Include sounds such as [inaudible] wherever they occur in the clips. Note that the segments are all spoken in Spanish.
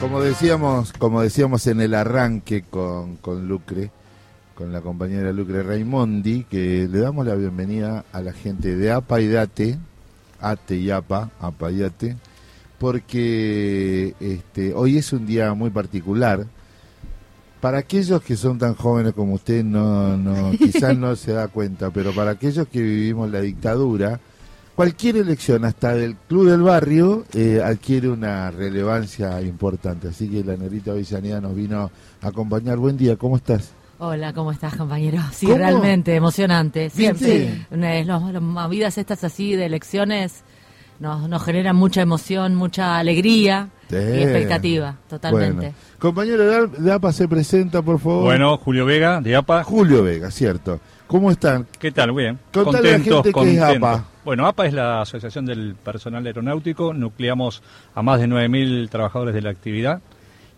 Como decíamos, como decíamos en el arranque con, con Lucre, con la compañera Lucre Raimondi, que le damos la bienvenida a la gente de APA y DATE, ATE y APA, APA y ATE, porque este, hoy es un día muy particular. Para aquellos que son tan jóvenes como usted, no, no, quizás no [laughs] se da cuenta, pero para aquellos que vivimos la dictadura, cualquier elección, hasta del club del barrio, eh, adquiere una relevancia importante. Así que la Nerita Villaneda nos vino a acompañar. Buen día, ¿cómo estás? Hola, ¿cómo estás, compañero? Sí, ¿Cómo? realmente emocionante. Siempre. Eh, Los, los movidas estas así de elecciones nos, nos generan mucha emoción, mucha alegría Sí. y expectativa, totalmente. Bueno. Compañero de APA, se presenta, por favor. Bueno, Julio Vega, de APA. Julio Vega, cierto. ¿Cómo están? ¿Qué tal? Bien. Contale a la gente qué es APA. Bueno, APA es la Asociación del Personal Aeronáutico. Nucleamos a más de 9.000 trabajadores de la actividad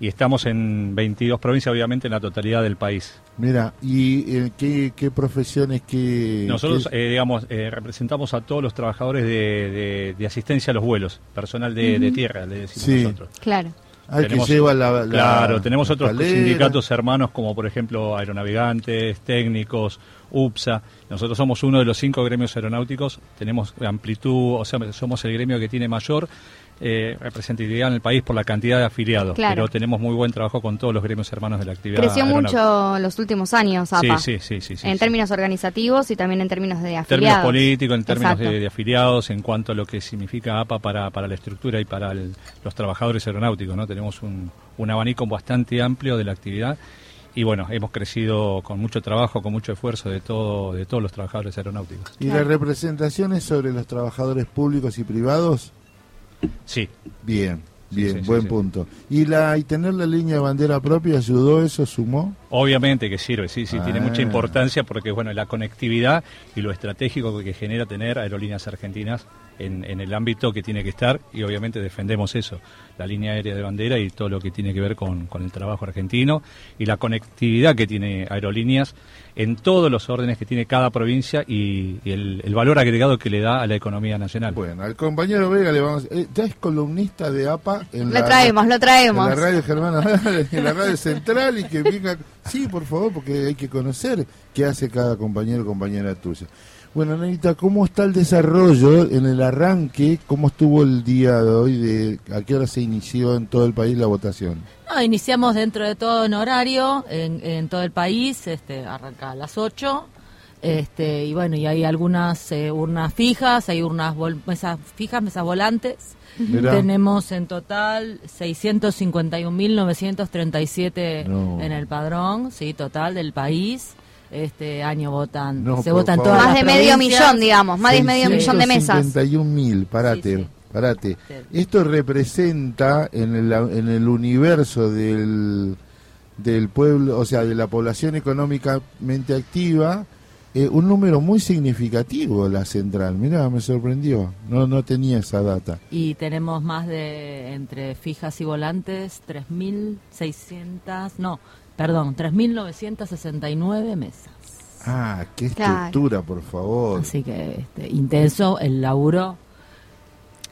y estamos en 22 provincias, obviamente, en la totalidad del país. Mira, ¿y eh, qué, qué profesiones, qué... Nosotros, qué- eh, digamos, eh, representamos a todos los trabajadores de, de- de asistencia a los vuelos, personal de, de tierra, le decimos Sí. nosotros. Claro. Hay tenemos- que lleva la, la Claro, tenemos otros escalera. sindicatos hermanos como por ejemplo aeronavegantes, técnicos, UPSA. Nosotros somos uno de los cinco gremios aeronáuticos, tenemos amplitud, o sea, somos el gremio que tiene mayor eh, representatividad en el país por la cantidad de afiliados, Claro. pero tenemos muy buen trabajo con todos los gremios hermanos de la actividad. Creció aeronáutica. mucho los últimos años, APA. Sí, sí, sí, sí, sí, en sí. términos organizativos y también en términos de En afiliados. términos políticos, en términos de afiliados, en cuanto a lo que significa APA para, para la estructura y para el- los trabajadores aeronáuticos. ¿no? Tenemos un, un abanico bastante amplio de la actividad y bueno, hemos crecido con mucho trabajo, con mucho esfuerzo de, todo, de todos los trabajadores aeronáuticos. ¿Y las representaciones sobre los trabajadores públicos y privados? Sí, Bien, bien, sí, sí, buen sí. punto. ¿Y la y tener la línea de bandera propia ayudó eso, sumó? obviamente que sirve, sí, sí, tiene Ah. mucha importancia porque bueno, la conectividad y lo estratégico que genera tener aerolíneas argentinas en, en el ámbito que tiene que estar y obviamente defendemos eso, la línea aérea de bandera y todo lo que tiene que ver con, con el trabajo argentino y la conectividad que tiene aerolíneas en todos los órdenes que tiene cada provincia y, y el, el valor agregado que le da a la economía nacional. Bueno, al compañero Vega le vamos... Eh, ya es columnista de APA en Lo la... traemos, lo traemos. En la radio Germana, en la radio central y que venga... Sí, por favor, porque hay que conocer qué hace cada compañero o compañera tuya. Bueno, Anita, ¿cómo está el desarrollo en el arranque? ¿Cómo estuvo el día de hoy? De, ¿A qué hora se inició en todo el país la votación? No, iniciamos dentro de todo en horario, en, en todo el país, este, arranca a las 8. Este, y bueno, y hay algunas eh, urnas fijas, hay urnas vol- mesas fijas, mesas volantes. Mirá. Tenemos en total 651.937 No. en el padrón, sí, total del país. Este año votan, No, se votan favor. todas Más las de medio millón, digamos, más de medio millón de mesas. 51 mil, parate, Sí, sí. parate. Esto representa en el, en el universo del, del pueblo, o sea, de la población económicamente activa, eh, un número muy significativo la central. Mirá, me sorprendió, no, no tenía esa data. Y tenemos más de, entre fijas y volantes, 3.600, no, perdón, 3.969 mesas. Ah, qué Claro. estructura, por favor. Así que este, intenso el laburo.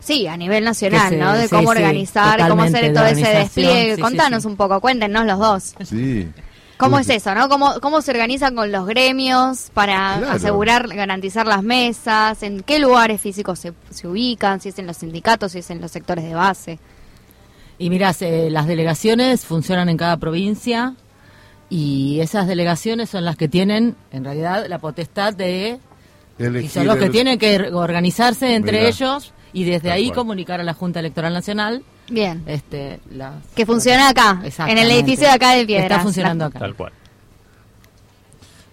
Sí, a nivel nacional, se- ¿no? De sí, cómo sí, organizar, cómo hacer todo ese despliegue. sí, Contanos sí. un poco, cuéntenos los dos. Sí. ¿Cómo es eso, no? ¿Cómo, ¿Cómo se organizan con los gremios para Claro. asegurar, garantizar las mesas? ¿En qué lugares físicos se, se ubican? Si es en los sindicatos, si es en los sectores de base. Y mirá, se- las delegaciones funcionan en cada provincia y esas delegaciones son las que tienen, en realidad, la potestad de... Y son los que el- tienen que organizarse entre Mirá. ellos y desde ahí cual. comunicar a la Junta Electoral Nacional Bien. este, las- Que funciona acá, en el edificio de acá de Piedras. Está funcionando acá. Tal cual.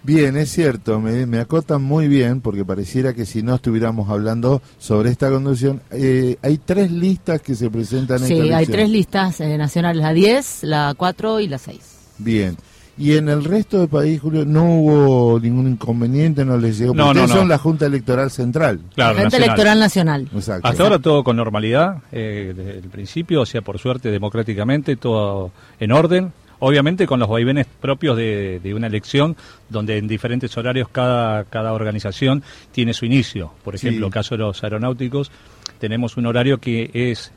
Bien, es cierto, me, me acotan muy bien porque pareciera que si no estuviéramos hablando sobre esta conducción, eh, hay tres listas que se presentan en Sí, esta hay elección. tres listas eh, nacionales, la 10, la 4 y la 6. Bien. Y en el resto del país, Julio, no hubo ningún inconveniente, no les llegó. No, son la Junta Electoral Central. Claro, Gente nacional. Electoral Nacional. Exacto. Hasta ahora todo con normalidad, eh, desde el principio, o sea, por suerte, democráticamente, todo en orden. Obviamente con los vaivenes propios de, de una elección, donde en diferentes horarios cada, cada organización tiene su inicio. Por Sí. ejemplo, caso de los aeronáuticos, tenemos un horario que es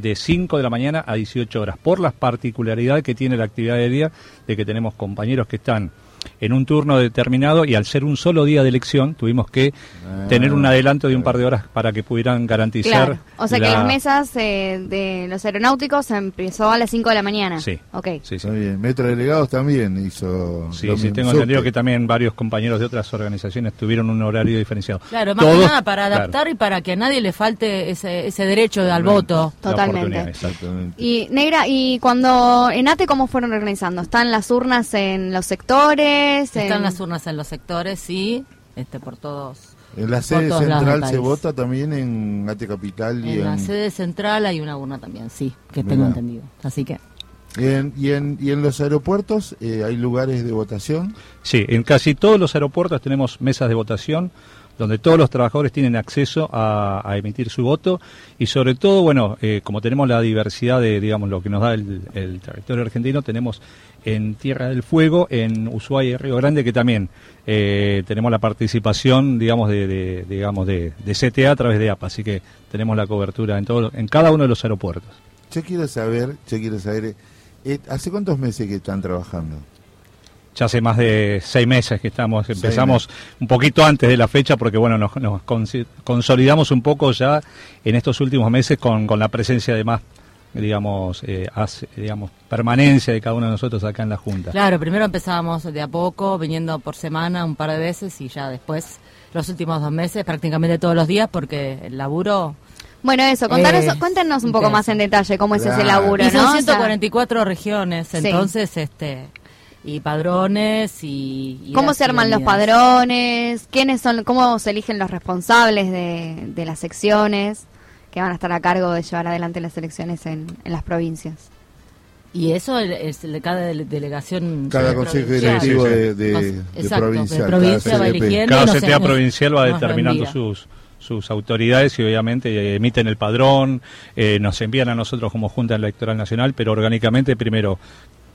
de 5 de la mañana a 18 horas, por las particularidades que tiene la actividad de día, de que tenemos compañeros que están en un turno determinado y al ser un solo día de elección tuvimos que Ah. tener un adelanto de un par de horas para que pudieran garantizar. Claro. O sea que la- las mesas eh, de los aeronáuticos empezó a las 5 de la mañana. Sí. Ok. Sí, sí. Está bien. Metro Delegados también hizo. Sí, lo sí, mismo. tengo entendido que también varios compañeros de otras organizaciones tuvieron un horario diferenciado. Claro, más Todos- que nada para claro, adaptar y para que a nadie le falte ese, ese derecho al voto. Totalmente. Exactamente. Y Negra, ¿y cuando en ATE cómo fueron organizando? ¿Están las urnas en los sectores? En- Están las urnas en los sectores, sí, este por todos. En la sede central se vota también en Ate Capital y En la en, sede central hay una urna también, sí, que Mirá. tengo entendido. Así que y en, y en, y en los aeropuertos eh, hay lugares de votación. Sí, en casi todos los aeropuertos tenemos mesas de votación donde todos los trabajadores tienen acceso a, emitir su voto y sobre todo, bueno, eh, como tenemos la diversidad de, digamos, lo que nos da el, territorio argentino, tenemos en Tierra del Fuego, en Ushuaia y Río Grande, que también eh, tenemos la participación, digamos, de, de- digamos de, de CTA a través de APA, así que tenemos la cobertura en, todo, en cada uno de los aeropuertos. Yo quiero saber, yo quiero saber, eh, ¿hace cuántos meses que están trabajando? Ya hace más de seis meses que estamos, empezamos un poquito antes de la fecha porque bueno, nos, nos consolidamos un poco ya en estos últimos meses con, con la presencia de más, digamos, eh, hace- digamos, permanencia de cada uno de nosotros acá en la Junta. Claro, primero empezábamos de a poco, viniendo por semana un par de veces y ya después, los últimos dos meses, prácticamente todos los días, porque el laburo... Bueno, eso, contanos, Eh, cuéntenos un poco más en detalle cómo es ese laburo, Y son ¿no? O sea, 144 regiones, Sí. entonces, este... Y padrones y... y ¿Cómo se arman los padrones? ¿Quiénes son, cómo se eligen los responsables de, de las secciones que van a estar a cargo de llevar adelante las elecciones en, en las provincias? Y eso es el de cada dele- delegación... Cada consejo provincial. directivo de, de, de exacto, de provincial. provincia cada va. Cada nos- CTA nos- provincial va determinando sus, sus autoridades y obviamente eh, emiten el padrón, eh, nos envían a nosotros como Junta Electoral Nacional, pero orgánicamente primero,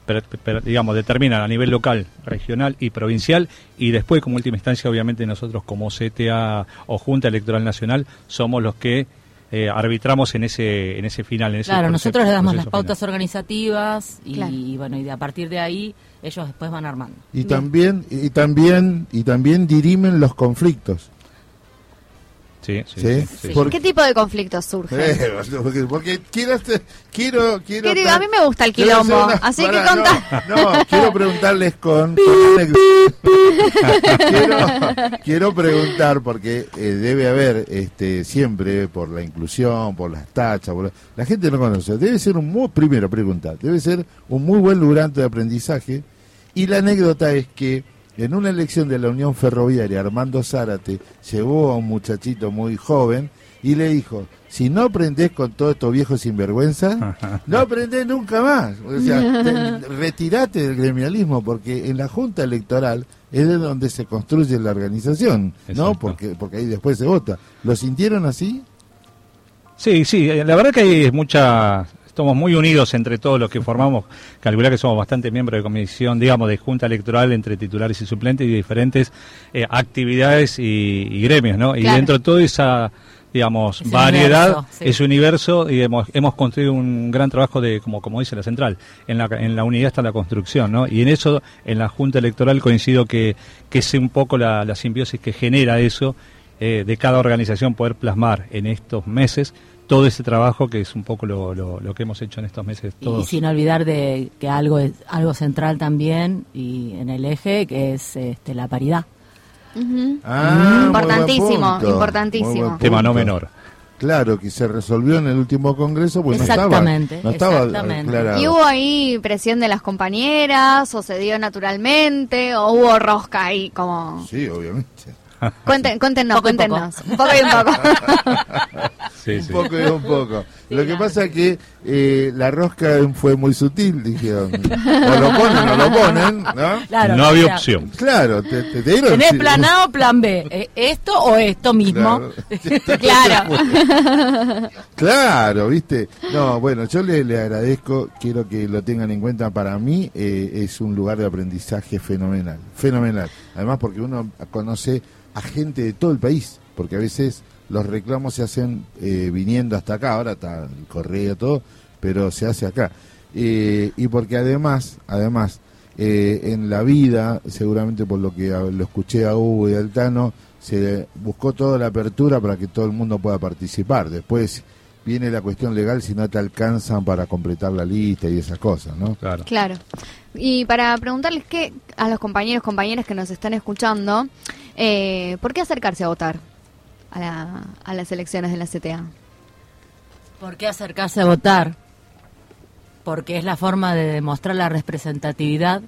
per- per- digamos, determinan a nivel local, regional y provincial y después como última instancia obviamente nosotros como CTA o Junta Electoral Nacional somos los que eh, arbitramos en ese en ese final. En ese Claro, nosotros le damos las pautas final. organizativas y, Claro. bueno, y de a partir de ahí ellos después van armando. Y Bien. también, y también, y también dirimen los conflictos. Sí, sí, Sí. sí, sí. Por- ¿Qué tipo de conflictos surgen? Eh, porque, porque quiero, quiero, quiero, Quiero- a mí me gusta el quilombo, así que contá. No, no, quiero preguntarles con, con anécdota. quiero, quiero preguntar porque eh, debe haber este siempre por la inclusión, por las tachas, por la, la gente no conoce. Debe ser un muy primero preguntar, debe ser un muy buen lugar de aprendizaje y la anécdota es que en una elección de la Unión Ferroviaria, Armando Zárate llevó a un muchachito muy joven y le dijo, si no aprendés con todos estos viejos sinvergüenza, [laughs] no aprendés nunca más. O sea, te- [laughs] retirate del gremialismo porque en la Junta Electoral es de donde se construye la organización, ¿no? Porque, porque ahí después se vota. ¿Lo sintieron así? Sí, sí, la verdad que hay mucha, estamos muy unidos entre todos los que formamos, calcular que somos bastante miembros de comisión, digamos, de junta electoral entre titulares y suplentes y diferentes eh, actividades y, y gremios, ¿no? Y dentro de toda esa, digamos, variedad, universo, sí. ese universo, y hemos, hemos construido un gran trabajo de, como, como dice la central, en la, en la unidad está la construcción, ¿no? Y en eso, en la junta electoral coincido que, que es un poco la, la simbiosis que genera eso, eh, de cada organización poder plasmar en estos meses todo ese trabajo que es un poco lo, lo, lo que hemos hecho en estos meses Y, todos. sin olvidar de que algo es algo central también y en el eje que es este, la paridad. Ah, buen Importantísimo, punto, importantísimo. muy buen Tema no menor. Claro, que se resolvió en el último congreso, pues no estaba, Exactamente, no estaba exactamente. ¿Y hubo ahí presión de las compañeras o se dio naturalmente o hubo rosca ahí como... Sí, obviamente. Cuenten, cuéntenos, poco. cuéntenos. [laughs] Un poco y un poco. Sí, un sí. poco y un poco. Lo que pasa es que eh, la rosca fue muy sutil, dijeron. [laughs] O lo ponen o lo ponen, ¿no? Claro, no había opción. Claro, te, te, dieron... ¿Tenés sí, plan A o plan B? ¿Eh, ¿Esto o esto mismo? Claro. [laughs] [laughs] Claro. Claro, viste. No, bueno, yo le, le agradezco, quiero que lo tengan en cuenta. Para mí eh, es un lugar de aprendizaje fenomenal, fenomenal. Además porque uno conoce a gente de todo el país, porque a veces los reclamos se hacen eh, viniendo hasta acá, ahora está el correo, todo, pero se hace acá. Eh, y porque además, además, eh, en la vida, seguramente por lo que lo escuché a Hugo y a Altano, se buscó toda la apertura para que todo el mundo pueda participar. Después viene la cuestión legal si no te alcanzan para completar la lista y esas cosas, ¿no? Claro. Claro. Y para preguntarles qué a los compañeros compañeras que nos están escuchando, eh, ¿por qué acercarse a votar a, la, a las elecciones de la CTA? ¿Por qué acercarse a votar? Porque es la forma de demostrar la representatividad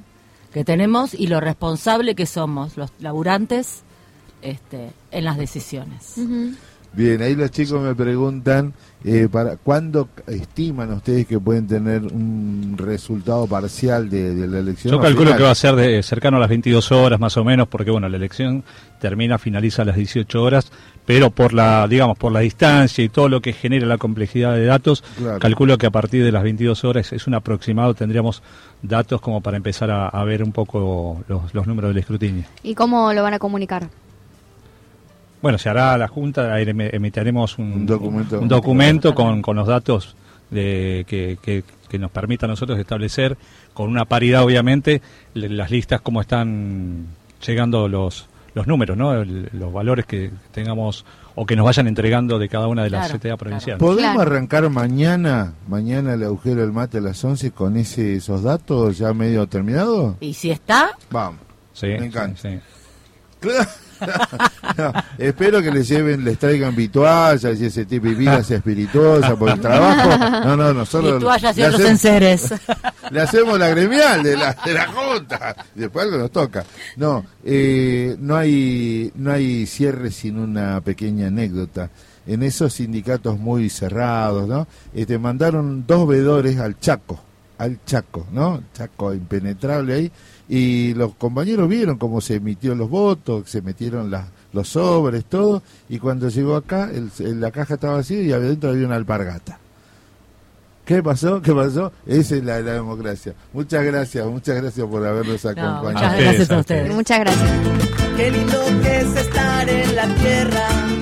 que tenemos y lo responsable que somos los laburantes este, en las decisiones. Bien, ahí los chicos me preguntan, eh, para ¿cuándo estiman ustedes que pueden tener un resultado parcial de, la elección? Yo calculo que va a ser de, cercano a las 22 horas más o menos, porque bueno, la elección termina, finaliza a las 18 horas, pero por la, digamos, por la distancia y todo lo que genera la complejidad de datos, calculo que a partir de las 22 horas es un aproximado, tendríamos datos como para empezar a, ver un poco los, los números del escrutinio. ¿Y cómo lo van a comunicar? Bueno, se hará la Junta, emitiremos un, documento, un documento con, con, los datos de, que, que, nos permita a nosotros establecer, con una paridad obviamente, las listas, cómo están llegando los, los números, ¿no? los valores que tengamos o que nos vayan entregando de cada una de las CTA provinciales. ¿Podemos arrancar mañana, mañana el agujero del mate a las 11 con ese, esos datos ya medio terminados? ¿Y si está? Vamos. Sí, me encanta. Sí, [laughs] espero que les lleven, les traigan vituallas y ese tipo de vidas espirituosas por el trabajo. No, no, nosotros. Vituallas y otros enseres. [laughs] Le hacemos la gremial de la, de la Junta. Después algo nos toca. No, eh, no, hay, no hay cierre sin una pequeña anécdota. En esos sindicatos muy cerrados, ¿no? Este, mandaron dos vedores al Chaco, al Chaco, ¿no? Chaco impenetrable ahí y los compañeros vieron cómo se emitió los votos, se metieron las, los sobres, todo, y cuando llegó acá, el, la caja estaba vacía y adentro había una alpargata. ¿Qué pasó? ¿Qué pasó? Esa es la, la democracia. Muchas gracias, muchas gracias por habernos acompañado. muchas gracias a ustedes. Muchas gracias. Qué lindo que es estar en la tierra